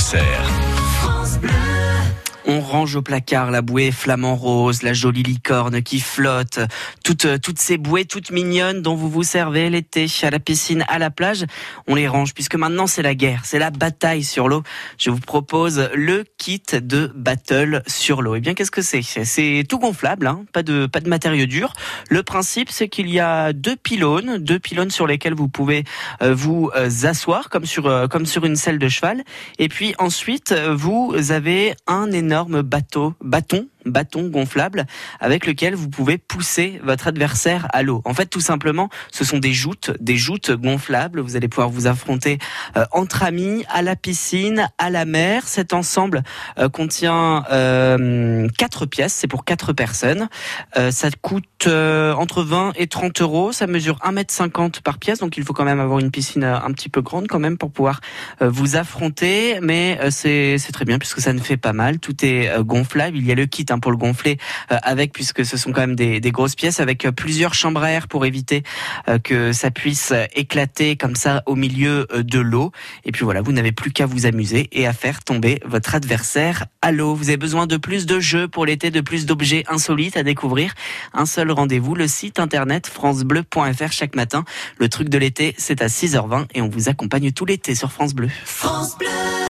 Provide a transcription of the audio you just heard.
Auxerre. On range au placard la bouée flamant rose, la jolie licorne qui flotte, toutes, toutes ces bouées toutes mignonnes dont vous vous servez l'été à la piscine, à la plage. On les range puisque maintenant c'est la guerre, c'est la bataille sur l'eau. Je vous propose le kit de battle sur l'eau. Et eh bien qu'est-ce que c'est? C'est tout gonflable, hein pas de pas de matériaux durs. Le principe c'est qu'il y a deux pylônes, deux pylônes sur lesquels vous pouvez euh, vous euh, asseoir comme sur euh, comme sur une selle de cheval. Et puis ensuite vous avez un énorme bateau, bâton bâton gonflable avec lequel vous pouvez pousser votre adversaire à l'eau. En fait, tout simplement, ce sont des joutes, des joutes gonflables. Vous allez pouvoir vous affronter euh, entre amis, à la piscine, à la mer. Cet ensemble euh, contient euh, quatre pièces, c'est pour quatre personnes. ça coûte entre 20 et 30 euros. Ça mesure 1m50 par pièce, donc il faut quand même avoir une piscine un petit peu grande quand même pour pouvoir vous affronter. Mais c'est très bien puisque ça ne fait pas mal. Tout est gonflable. Il y a le kit Hein, pour le gonfler euh, avec, puisque ce sont quand même des, grosses pièces, avec euh, plusieurs chambres à air pour éviter euh, que ça puisse éclater comme ça au milieu de l'eau. Et puis voilà, vous n'avez plus qu'à vous amuser et à faire tomber votre adversaire à l'eau. Vous avez besoin de plus de jeux pour l'été, de plus d'objets insolites à découvrir. Un seul rendez-vous, le site internet francebleu.fr chaque matin. Le truc de l'été, c'est à 6h20 et on vous accompagne tout l'été sur France Bleu. France Bleu